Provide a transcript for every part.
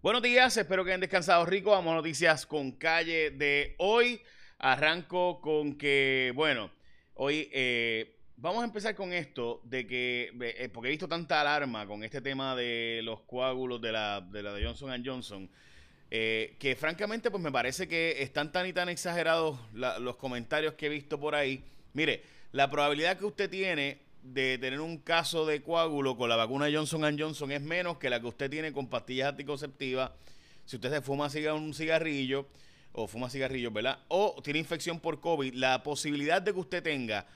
Buenos días, espero que hayan descansado rico. Vamos a noticias con calle de hoy. Arranco con que, bueno, hoy eh, vamos a empezar con esto de que, eh, porque he visto tanta alarma con este tema de los coágulos de la de, Johnson Johnson, eh, que francamente pues me parece que están tan y tan exagerados los comentarios que he visto por ahí. Mire, la probabilidad que usted tiene de tener un caso de coágulo con la vacuna Johnson Johnson es menos que la que usted tiene con pastillas anticonceptivas. Si usted se fuma un cigarrillo o fuma cigarrillos, ¿verdad? O tiene infección por COVID, la posibilidad de que usted tenga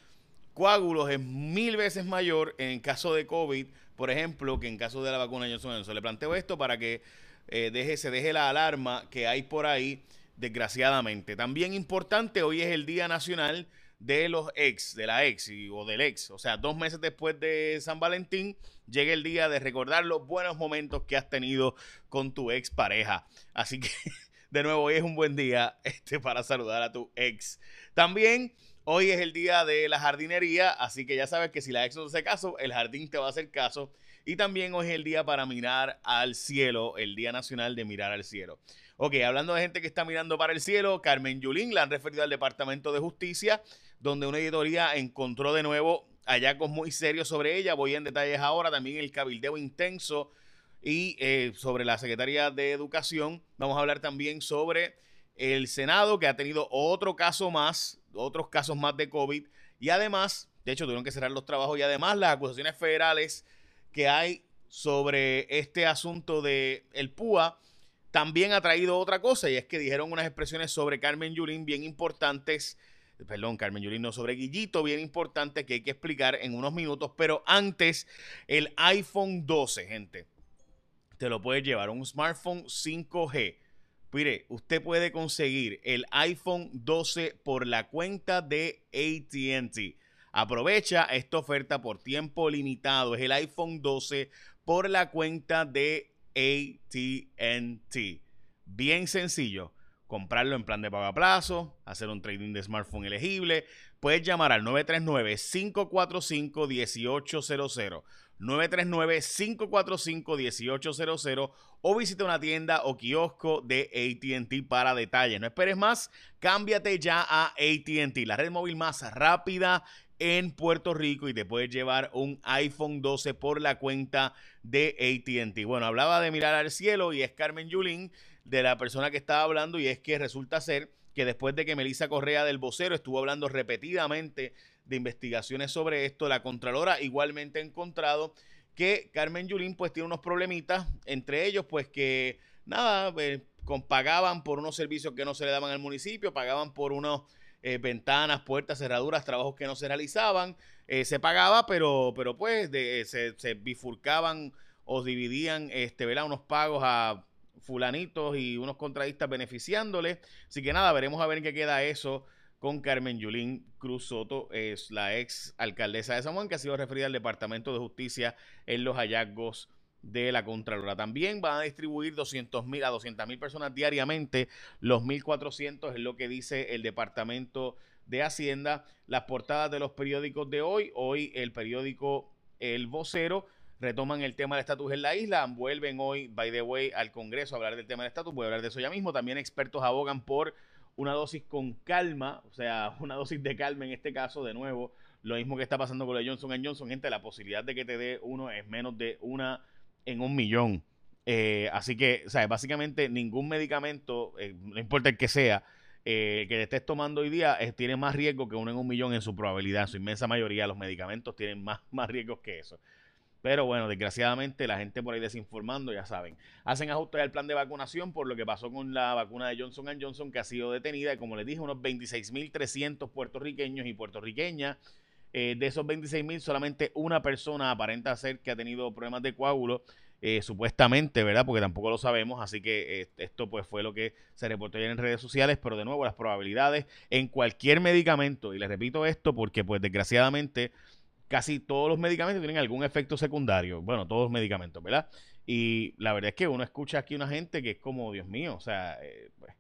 coágulos es mil veces mayor en caso de COVID, por ejemplo, que en caso de la vacuna Johnson Johnson. Le planteo esto para que eh, deje, se deje la alarma que hay por ahí, desgraciadamente. También importante, hoy es el Día Nacional de los ex, de la ex o del ex. O sea, dos meses después de San Valentín, llega el día de recordar los buenos momentos que has tenido con tu ex pareja. Así que, de nuevo, hoy es un buen día este, para saludar a tu ex. También hoy es el día de la jardinería, así que ya sabes que si la ex no hace caso, el jardín te va a hacer caso. Y también hoy es el día para mirar al cielo, el Día Nacional de Mirar al Cielo. Ok, hablando de gente que está mirando para el cielo, Carmen Yulín la han referido al Departamento de Justicia donde una editoría encontró de nuevo hallazgos muy serios sobre ella. Voy en detalles ahora, también el cabildeo intenso y eh, sobre la Secretaría de Educación. Vamos a hablar también sobre el Senado, que ha tenido otro caso más, otros casos más de COVID. Y además, de hecho, tuvieron que cerrar los trabajos y además las acusaciones federales que hay sobre este asunto de el PUA también ha traído otra cosa y es que dijeron unas expresiones sobre Carmen Yulín bien importantes perdón, Carmen Yulino, sobre Guillito, bien importante que hay que explicar en unos minutos, pero antes, el iPhone 12, gente, te lo puedes llevar, un smartphone 5G. Mire, usted puede conseguir el iPhone 12 por la cuenta de ATT. Aprovecha esta oferta por tiempo limitado. Es el iPhone 12 por la cuenta de ATT. Bien sencillo comprarlo en plan de pago a plazo, hacer un trading de smartphone elegible, puedes llamar al 939-545-1800. 939-545-1800 o visita una tienda o kiosco de ATT para detalles. No esperes más, cámbiate ya a ATT, la red móvil más rápida en Puerto Rico y te puedes llevar un iPhone 12 por la cuenta de ATT. Bueno, hablaba de mirar al cielo y es Carmen Yulín de la persona que estaba hablando y es que resulta ser que después de que Melissa Correa del vocero estuvo hablando repetidamente de investigaciones sobre esto, la Contralora igualmente ha encontrado que Carmen Yulín pues tiene unos problemitas, entre ellos pues que nada, eh, pagaban por unos servicios que no se le daban al municipio, pagaban por unos eh, ventanas, puertas, cerraduras, trabajos que no se realizaban, eh, se pagaba, pero, pero pues se, se, bifurcaban o dividían este, unos pagos a fulanitos y unos contradistas beneficiándole. Así que nada, veremos a ver en qué queda eso con Carmen Yulín Cruz Soto, es la ex alcaldesa de San Juan, que ha sido referida al Departamento de Justicia en los hallazgos de la Contralora. También van a distribuir 200 mil a 200 mil personas diariamente. Los 1.400 es lo que dice el Departamento de Hacienda. Las portadas de los periódicos de hoy. Hoy el periódico El Vocero retoman el tema del estatus en la isla, vuelven hoy, by the way, al Congreso a hablar del tema del estatus, voy a hablar de eso ya mismo, también expertos abogan por una dosis con calma, o sea, una dosis de calma en este caso, de nuevo, lo mismo que está pasando con la Johnson Johnson, gente, la posibilidad de que te dé uno es menos de una en un millón. Eh, así que, sea, básicamente ningún medicamento, eh, no importa el que sea, eh, que estés tomando hoy día, tiene más riesgo que uno en un millón en su probabilidad. En su inmensa mayoría, los medicamentos tienen más, más riesgos que eso. Pero bueno, desgraciadamente la gente por ahí desinformando, ya saben. Hacen ajustes al plan de vacunación por lo que pasó con la vacuna de Johnson Johnson que ha sido detenida. Y como les dije, unos 26.300 puertorriqueños y puertorriqueñas. Eh, de esos 26.000, solamente una persona aparenta ser que ha tenido problemas de coágulo. Eh, supuestamente, ¿verdad? Porque tampoco lo sabemos, así que eh, esto pues fue lo que se reportó ayer en redes sociales, pero de nuevo las probabilidades en cualquier medicamento, y les repito esto porque pues desgraciadamente casi todos los medicamentos tienen algún efecto secundario. Bueno, todos los medicamentos, ¿verdad? Y la verdad es que uno escucha aquí una gente que es como, Dios mío, o sea, pues,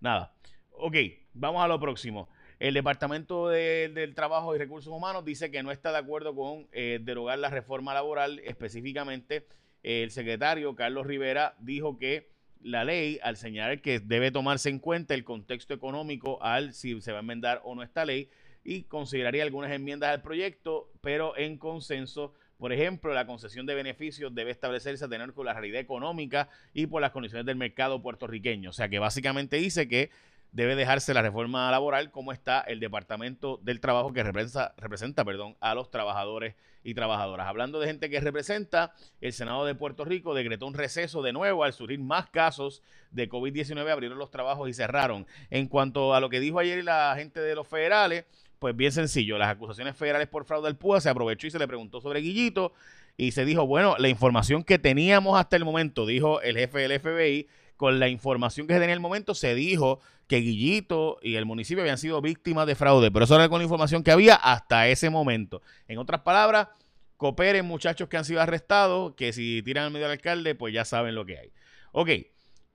nada. Ok, vamos a lo próximo. El Departamento del Trabajo y Recursos Humanos dice que no está de acuerdo con eh, derogar la reforma laboral. Específicamente, el secretario Carlos Rivera dijo que la ley al señalar que debe tomarse en cuenta el contexto económico al si se va a enmendar o no esta ley y consideraría algunas enmiendas al proyecto, pero en consenso. Por ejemplo, la concesión de beneficios debe establecerse a tener con la realidad económica y por las condiciones del mercado puertorriqueño. O sea que básicamente dice que debe dejarse la reforma laboral como está el Departamento del Trabajo que representa, representa perdón, a los trabajadores y trabajadoras. Hablando de gente que representa, el Senado de Puerto Rico decretó un receso de nuevo al surgir más casos de COVID-19, abrieron los trabajos y cerraron. En cuanto a lo que dijo ayer la gente de los federales, pues bien sencillo, las acusaciones federales por fraude al PUA se aprovechó y se le preguntó sobre Guillito y se dijo, bueno, la información que teníamos hasta el momento, dijo el jefe del FBI, con la información que se tenía en el momento, se dijo que Guillito y el municipio habían sido víctimas de fraude, pero eso era con la información que había hasta ese momento. En otras palabras, cooperen muchachos que han sido arrestados, que si tiran al medio del alcalde, pues ya saben lo que hay. Ok,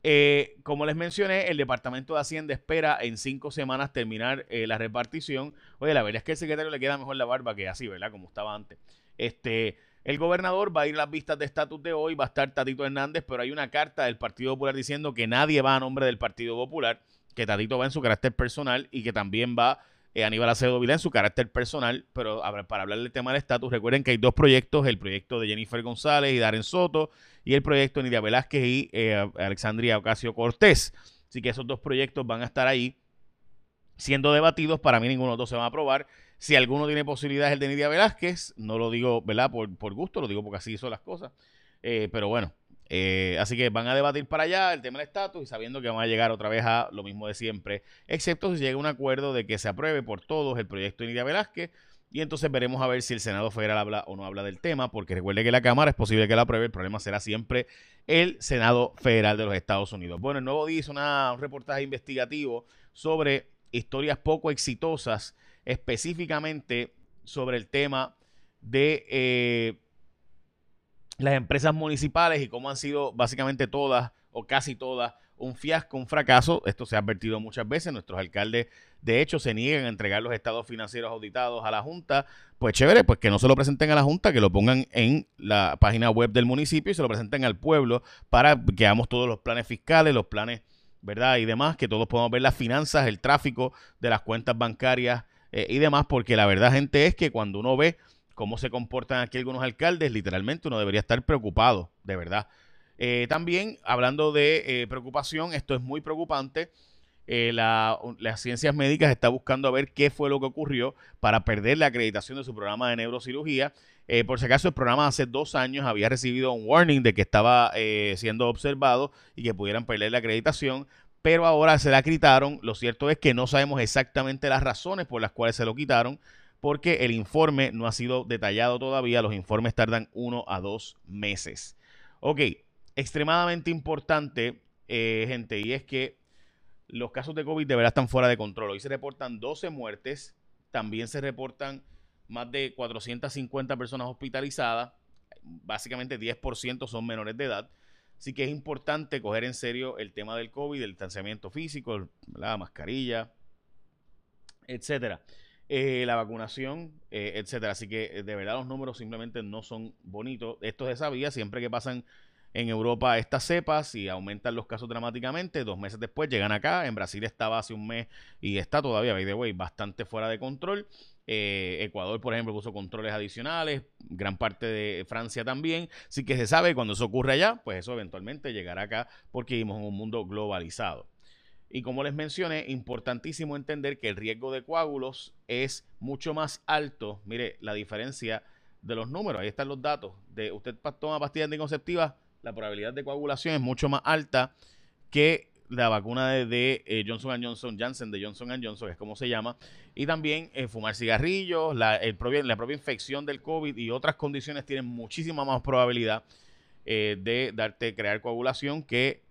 eh, como les mencioné, el Departamento de Hacienda espera en cinco semanas terminar eh, la repartición. Oye, la verdad es que el secretario le queda mejor la barba que así, ¿verdad? Como estaba antes. Este, el gobernador va a ir a las vistas de estatus de hoy, va a estar Tatito Hernández, pero hay una carta del Partido Popular diciendo que nadie va a nombre del Partido Popular, que Tatito va en su carácter personal y que también va eh, Aníbal Acevedo Vila en su carácter personal, pero para hablar del tema del estatus, recuerden que hay dos proyectos, el proyecto de Jennifer González y Darren Soto y el proyecto de Nidia Velázquez y eh, Alexandria Ocasio Cortés. Así que esos dos proyectos van a estar ahí siendo debatidos. Para mí ninguno de los dos se va a aprobar. Si alguno tiene posibilidades el de Nidia Velázquez, no lo digo, ¿verdad? Por, por gusto, lo digo porque así son las cosas. Eh, pero bueno, eh, así que van a debatir para allá el tema del estatus y sabiendo que van a llegar otra vez a lo mismo de siempre, excepto si llega un acuerdo de que se apruebe por todos el proyecto de Nidia Velázquez. Y entonces veremos a ver si el Senado Federal habla o no habla del tema, porque recuerde que la Cámara es posible que la apruebe, el problema será siempre el Senado Federal de los Estados Unidos. Bueno, el nuevo día hizo un reportaje investigativo sobre historias poco exitosas específicamente sobre el tema de eh, las empresas municipales y cómo han sido básicamente todas o casi todas un fiasco, un fracaso. Esto se ha advertido muchas veces. Nuestros alcaldes, de hecho, se niegan a entregar los estados financieros auditados a la Junta. Pues chévere, pues que no se lo presenten a la Junta, que lo pongan en la página web del municipio y se lo presenten al pueblo para que veamos todos los planes fiscales, los planes, ¿verdad? Y demás, que todos podamos ver las finanzas, el tráfico de las cuentas bancarias eh, y demás, porque la verdad, gente, es que cuando uno ve cómo se comportan aquí algunos alcaldes, literalmente uno debería estar preocupado, de verdad. Eh, también, hablando de eh, preocupación, esto es muy preocupante. las ciencias médicas está buscando a ver qué fue lo que ocurrió para perder la acreditación de su programa de neurocirugía. por si acaso, el programa hace dos años había recibido un warning de que estaba siendo observado y que pudieran perder la acreditación pero ahora se la quitaron. Lo cierto es que no sabemos exactamente las razones por las cuales se lo quitaron, porque el informe no ha sido detallado todavía. Los informes tardan uno a dos meses. Ok, extremadamente importante, eh, gente, y es que los casos de COVID de verdad están fuera de control. Hoy se reportan 12 muertes, también se reportan más de 450 personas hospitalizadas, básicamente 10% son menores de edad. Así que es importante coger en serio el tema del COVID, el distanciamiento físico, la mascarilla, etcétera. Eh, la vacunación, eh, etcétera. Así que eh, de verdad los números simplemente no son bonitos. Esto se sabía siempre que pasan en Europa estas cepas y aumentan los casos dramáticamente. Dos meses después llegan acá. En Brasil estaba hace un mes y está todavía, by the way, bastante fuera de control. Eh, Ecuador, por ejemplo, puso controles adicionales, gran parte de Francia también. Así que se sabe cuando eso ocurre allá, pues eso eventualmente llegará acá porque vivimos en un mundo globalizado. Y como les mencioné, importantísimo entender que el riesgo de coágulos es mucho más alto. Mire, la diferencia de los números, ahí están los datos. De usted toma pastillas anticonceptivas, la probabilidad de coagulación es mucho más alta que la vacuna de, eh, Johnson Johnson, Janssen de Johnson Johnson, es como se llama, y también eh, fumar cigarrillos, la, propia infección del COVID y otras condiciones tienen muchísima más probabilidad eh, de darte, crear coagulación que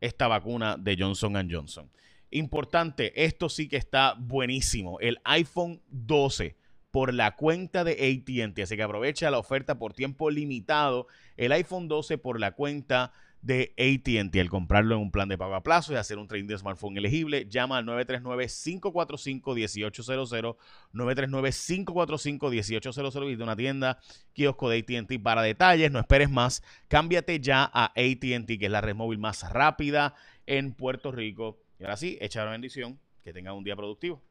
esta vacuna de Johnson Johnson. Importante, esto sí que está buenísimo, el iPhone 12 por la cuenta de ATT, así que aprovecha la oferta por tiempo limitado, el iPhone 12 por la cuenta de ATT al comprarlo en un plan de pago a plazo y hacer un trading de smartphone elegible. Llama al 939-545-1800, 939-545-1800 y de una tienda, kiosco de ATT para detalles. No esperes más, cámbiate ya a ATT, que es la red móvil más rápida en Puerto Rico. Y ahora sí, echa la bendición, que tenga un día productivo.